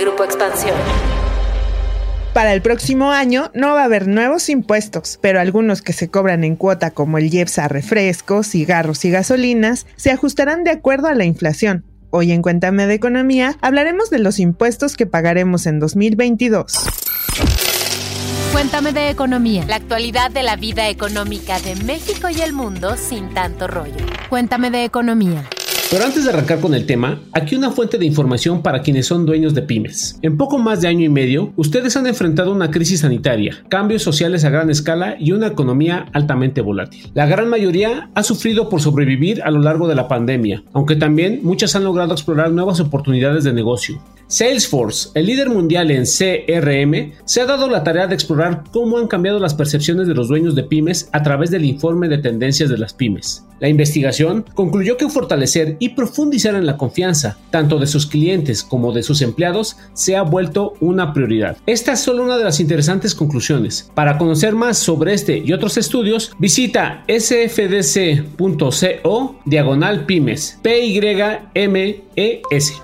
Grupo Expansión. Para el próximo año no va a haber nuevos impuestos, pero algunos que se cobran en cuota como el IEPS a refrescos, cigarros y gasolinas se ajustarán de acuerdo a la inflación. Hoy en Cuéntame de Economía hablaremos de los impuestos que pagaremos en 2022. Cuéntame de Economía, la actualidad de la vida económica de México y el mundo sin tanto rollo. Cuéntame de Economía. Pero antes de arrancar con el tema, aquí una fuente de información para quienes son dueños de pymes. En poco más de año y medio, ustedes han enfrentado una crisis sanitaria, cambios sociales a gran escala y una economía altamente volátil. La gran mayoría ha sufrido por sobrevivir a lo largo de la pandemia, aunque también muchas han logrado explorar nuevas oportunidades de negocio. Salesforce, el líder mundial en CRM, se ha dado la tarea de explorar cómo han cambiado las percepciones de los dueños de pymes a través del informe de tendencias de las pymes. La investigación concluyó que fortalecer y profundizar en la confianza, tanto de sus clientes como de sus empleados, se ha vuelto una prioridad. Esta es solo una de las interesantes conclusiones. Para conocer más sobre este y otros estudios, visita sfdc.co diagonal pymes, p y m e s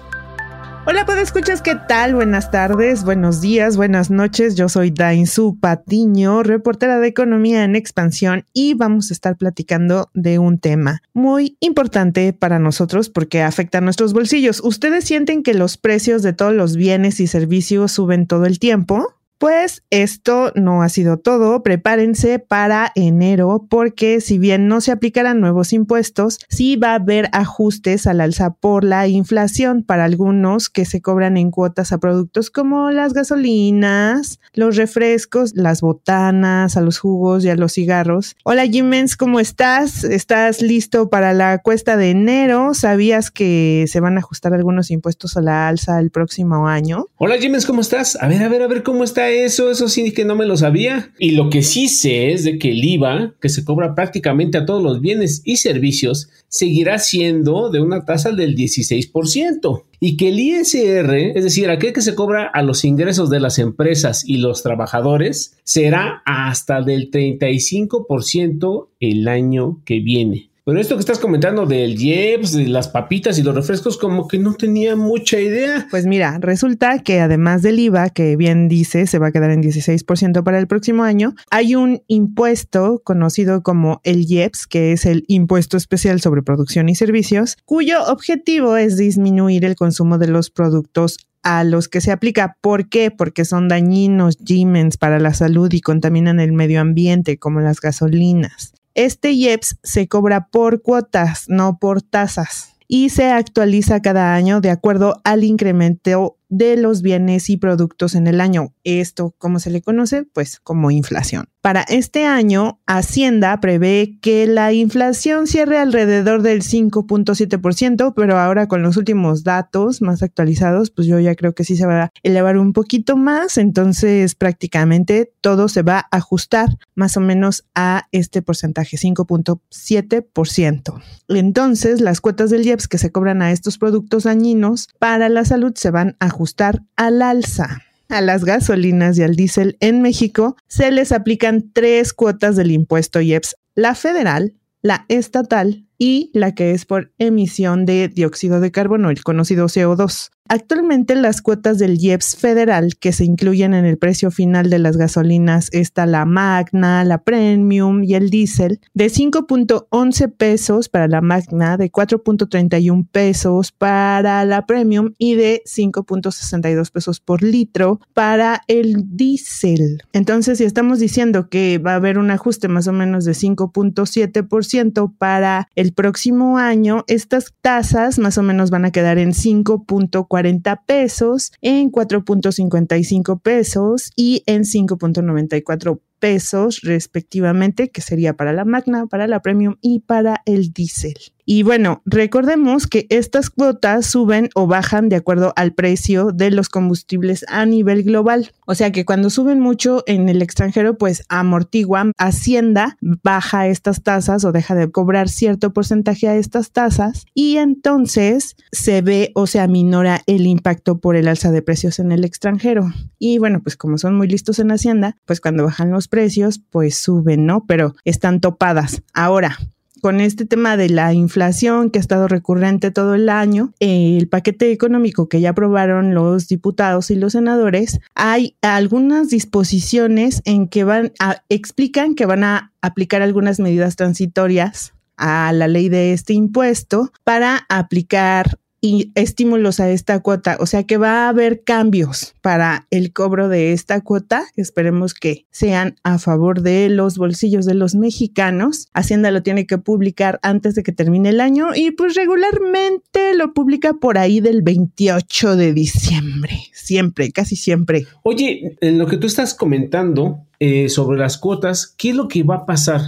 Hola, pues escuchas, ¿qué tal? Buenas tardes, buenos días, buenas noches. Yo soy Dainzu Patiño, reportera de Economía en Expansión y vamos a estar platicando de un tema muy importante para nosotros porque afecta a nuestros bolsillos. ¿Ustedes sienten que los precios de todos los bienes y servicios suben todo el tiempo? Pues esto no ha sido todo. Prepárense para enero porque si bien no se aplicarán nuevos impuestos, sí va a haber ajustes al alza por la inflación para algunos que se cobran en cuotas a productos como las gasolinas, los refrescos, las botanas, a los jugos y a los cigarros. Hola Jimens, ¿cómo estás? ¿Estás listo para la cuesta de enero? ¿Sabías que se van a ajustar algunos impuestos a la alza el próximo año? Hola Jimens, ¿cómo estás? A ver, a ver, a ver cómo eso, eso sí que no me lo sabía. Y lo que sí sé es de que el IVA, que se cobra prácticamente a todos los bienes y servicios, seguirá siendo de una tasa del 16%. Y que el ISR, es decir, aquel que se cobra a los ingresos de las empresas y los trabajadores, será hasta del 35% el año que viene. Pero esto que estás comentando del Jeps, de las papitas y los refrescos, como que no tenía mucha idea. Pues mira, resulta que además del IVA, que bien dice se va a quedar en 16% para el próximo año, hay un impuesto conocido como el Jeps, que es el impuesto especial sobre producción y servicios, cuyo objetivo es disminuir el consumo de los productos a los que se aplica. ¿Por qué? Porque son dañinos, Gimens para la salud y contaminan el medio ambiente, como las gasolinas. Este IEPS se cobra por cuotas, no por tasas, y se actualiza cada año de acuerdo al incremento de los bienes y productos en el año. Esto, ¿cómo se le conoce? Pues como inflación. Para este año, Hacienda prevé que la inflación cierre alrededor del 5.7%, pero ahora con los últimos datos más actualizados, pues yo ya creo que sí se va a elevar un poquito más, entonces prácticamente todo se va a ajustar más o menos a este porcentaje, 5.7%. Entonces, las cuotas del IEPS que se cobran a estos productos dañinos para la salud se van a ajustar al alza. A las gasolinas y al diésel en México se les aplican tres cuotas del impuesto IEPS, la federal, la estatal y la que es por emisión de dióxido de carbono, el conocido CO2. Actualmente las cuotas del IEPS federal que se incluyen en el precio final de las gasolinas está la Magna, la Premium y el diésel de 5.11 pesos para la Magna, de 4.31 pesos para la Premium y de 5.62 pesos por litro para el diésel. Entonces, si estamos diciendo que va a haber un ajuste más o menos de 5.7% para el próximo año, estas tasas más o menos van a quedar en 5.40 40 pesos, en 4.55 pesos y en 5.94 pesos respectivamente, que sería para la Magna, para la Premium y para el Diesel. Y bueno, recordemos que estas cuotas suben o bajan de acuerdo al precio de los combustibles a nivel global. O sea que cuando suben mucho en el extranjero, pues amortiguan, Hacienda baja estas tasas o deja de cobrar cierto porcentaje a estas tasas y entonces se ve o se aminora el impacto por el alza de precios en el extranjero. Y bueno, pues como son muy listos en Hacienda, pues cuando bajan los precios, pues suben, ¿no? Pero están topadas. Ahora, con este tema de la inflación que ha estado recurrente todo el año, el paquete económico que ya aprobaron los diputados y los senadores, hay algunas disposiciones en que van a, explican que van a aplicar algunas medidas transitorias a la ley de este impuesto para aplicar y estímulos a esta cuota. O sea que va a haber cambios para el cobro de esta cuota. Esperemos que sean a favor de los bolsillos de los mexicanos. Hacienda lo tiene que publicar antes de que termine el año y pues regularmente lo publica por ahí del 28 de diciembre. Siempre, casi siempre. Oye, en lo que tú estás comentando eh, sobre las cuotas, ¿qué es lo que va a pasar?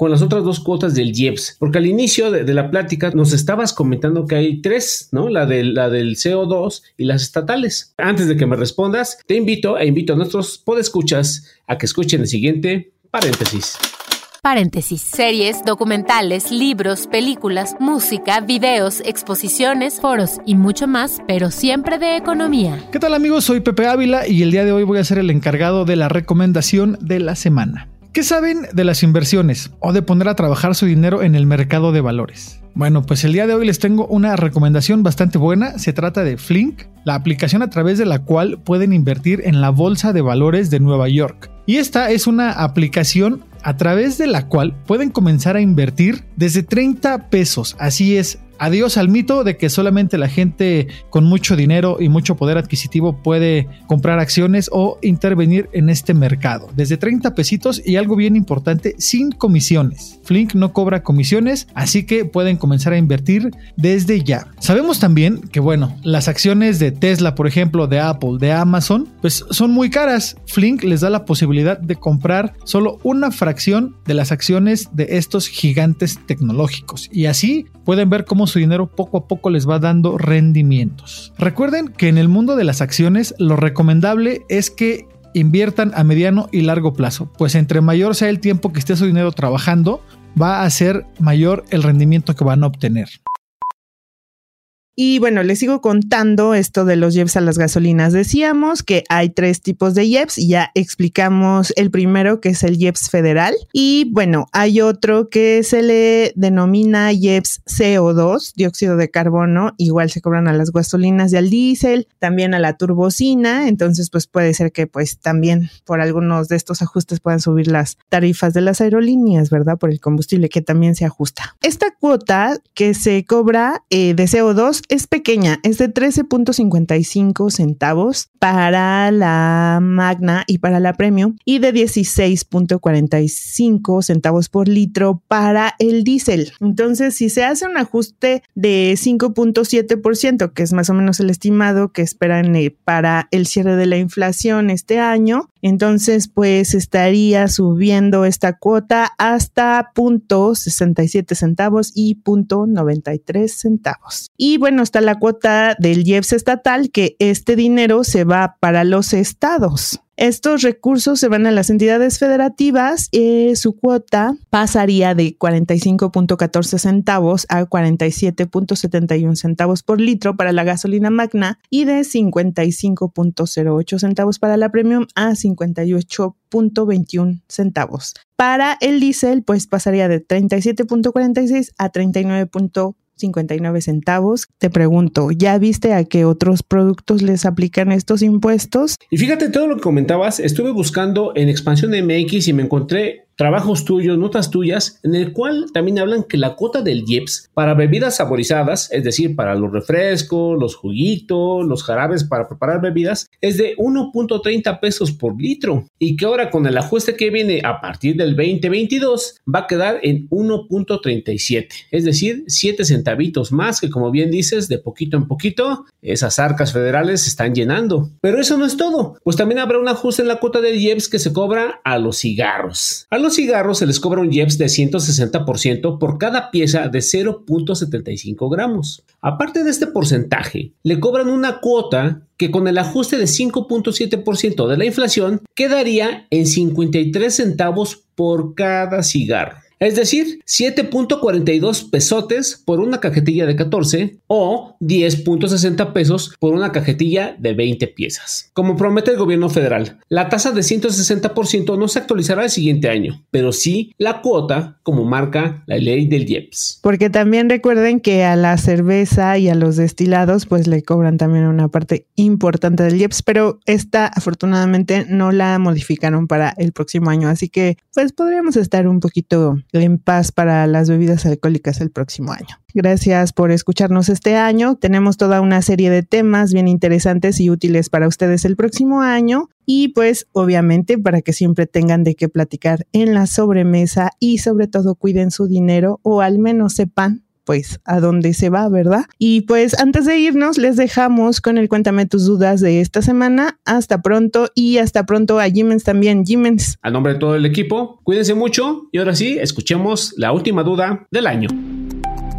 Con las otras dos cuotas del IEPS, porque al inicio de, la plática nos estabas comentando que hay tres, ¿no? La, de, la del CO2 y las estatales. Antes de que me respondas, te invito e invito a nuestros podescuchas a que escuchen el siguiente paréntesis. Paréntesis. Series, documentales, libros, películas, música, videos, exposiciones, foros y mucho más, pero siempre de economía. ¿Qué tal amigos? Soy Pepe Ávila y el día de hoy voy a ser el encargado de la recomendación de la semana. ¿Qué saben de las inversiones o de poner a trabajar su dinero en el mercado de valores? Bueno, pues el día de hoy les tengo una recomendación bastante buena. Se trata de Flink, la aplicación a través de la cual pueden invertir en la Bolsa de Valores de Nueva York. Y esta es una aplicación a través de la cual pueden comenzar a invertir desde 30 pesos. Así es, Adiós al mito de que solamente la gente con mucho dinero y mucho poder adquisitivo puede comprar acciones o intervenir en este mercado. Desde 30 pesitos y algo bien importante, sin comisiones. Flink no cobra comisiones, así que pueden comenzar a invertir desde ya. Sabemos también que, bueno, las acciones de Tesla, por ejemplo, de Apple, de Amazon, pues son muy caras. Flink les da la posibilidad de comprar solo una fracción de las acciones de estos gigantes tecnológicos. Y así pueden ver cómo su dinero poco a poco les va dando rendimientos. Recuerden que en el mundo de las acciones lo recomendable es que inviertan a mediano y largo plazo, pues entre mayor sea el tiempo que esté su dinero trabajando, va a ser mayor el rendimiento que van a obtener. Y bueno, les sigo contando esto de los IEPS a las gasolinas. Decíamos que hay tres tipos de IEPS ya explicamos el primero que es el IEPS federal y bueno, hay otro que se le denomina IEPS CO2, dióxido de carbono, igual se cobran a las gasolinas y al diésel, también a la turbocina, entonces pues puede ser que pues también por algunos de estos ajustes puedan subir las tarifas de las aerolíneas, ¿verdad? Por el combustible que también se ajusta. Esta cuota que se cobra eh, de CO2 es pequeña, es de 13.55 centavos para la Magna y para la Premium y de 16.45 centavos por litro para el diésel. Entonces, si se hace un ajuste de 5.7%, que es más o menos el estimado que esperan eh, para el cierre de la inflación este año, entonces pues estaría subiendo esta cuota hasta .67 centavos y .93 centavos. Y bueno, está la cuota del IEPS estatal, que este dinero se va para los estados. Estos recursos se van a las entidades federativas y su cuota pasaría de 45.14 centavos a 47.71 centavos por litro para la gasolina magna y de 55.08 centavos para la premium a 58.21 centavos. Para el diésel, pues pasaría de 37.46 a 39. 59 centavos. Te pregunto, ¿ya viste a qué otros productos les aplican estos impuestos? Y fíjate todo lo que comentabas, estuve buscando en Expansión MX y me encontré trabajos tuyos, notas tuyas, en el cual también hablan que la cuota del IEPS para bebidas saborizadas, es decir, para los refrescos, los juguitos, los jarabes para preparar bebidas, es de 1.30 pesos por litro y que ahora con el ajuste que viene a partir del 2022 va a quedar en 1.37, es decir, 7 centavitos más que como bien dices, de poquito en poquito, esas arcas federales se están llenando. Pero eso no es todo, pues también habrá un ajuste en la cuota del IEPS que se cobra a los cigarros. A los cigarros se les cobra un IEPS de 160% por cada pieza de 0.75 gramos. Aparte de este porcentaje, le cobran una cuota que con el ajuste de 5.7% de la inflación quedaría en 53 centavos por cada cigarro. Es decir, 7.42 pesotes por una cajetilla de 14 o 10.60 pesos por una cajetilla de 20 piezas. Como promete el gobierno federal, la tasa de 160% no se actualizará el siguiente año, pero sí la cuota como marca la ley del IEPS. Porque también recuerden que a la cerveza y a los destilados pues le cobran también una parte importante del IEPS, pero esta afortunadamente no la modificaron para el próximo año, así que pues podríamos estar un poquito en paz para las bebidas alcohólicas el próximo año. Gracias por escucharnos este año. Tenemos toda una serie de temas bien interesantes y útiles para ustedes el próximo año. Y pues obviamente para que siempre tengan de qué platicar en la sobremesa y sobre todo cuiden su dinero o al menos sepan pues a dónde se va, ¿verdad? Y pues antes de irnos, les dejamos con el cuéntame tus dudas de esta semana. Hasta pronto y hasta pronto a Jimens también. Jimens. A nombre de todo el equipo, cuídense mucho y ahora sí, escuchemos la última duda del año.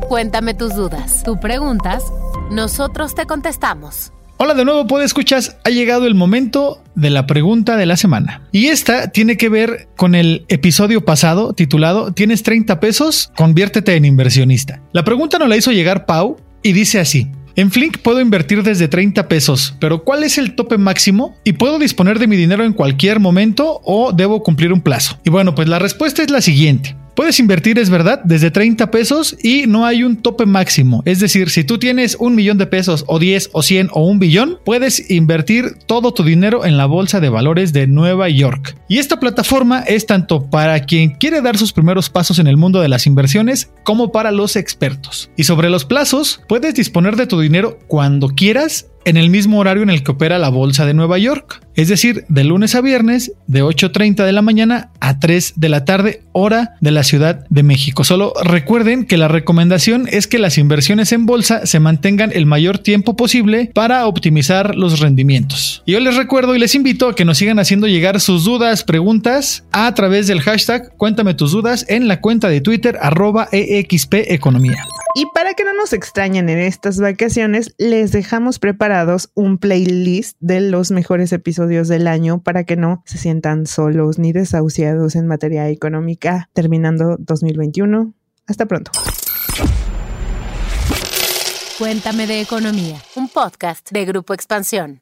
Cuéntame tus dudas. Tú preguntas, nosotros te contestamos. Hola de nuevo, ¿puedes escuchar? Ha llegado el momento de la pregunta de la semana. Y esta tiene que ver con el episodio pasado titulado ¿Tienes 30 pesos? Conviértete en inversionista. La pregunta nos la hizo llegar Pau y dice así. En Flink puedo invertir desde 30 pesos, pero ¿cuál es el tope máximo? ¿Y puedo disponer de mi dinero en cualquier momento o debo cumplir un plazo? Y bueno, pues la respuesta es la siguiente. Puedes invertir, es verdad, desde 30 pesos y no hay un tope máximo. Es decir, si tú tienes un millón de pesos o 10 o 100 o un billón, puedes invertir todo tu dinero en la Bolsa de Valores de Nueva York. Y esta plataforma es tanto para quien quiere dar sus primeros pasos en el mundo de las inversiones como para los expertos. Y sobre los plazos, puedes disponer de tu dinero cuando quieras en el mismo horario en el que opera la Bolsa de Nueva York, es decir, de lunes a viernes, de 8.30 de la mañana a 3 de la tarde, hora de la Ciudad de México. Solo recuerden que la recomendación es que las inversiones en bolsa se mantengan el mayor tiempo posible para optimizar los rendimientos. Y yo les recuerdo y les invito a que nos sigan haciendo llegar sus dudas, preguntas a través del hashtag Cuéntame tus dudas en la cuenta de Twitter arroba EXP Economía. Y para que no nos extrañen en estas vacaciones, les dejamos preparados un playlist de los mejores episodios del año para que no se sientan solos ni desahuciados en materia económica terminando 2021. Hasta pronto. Cuéntame de economía, un podcast de Grupo Expansión.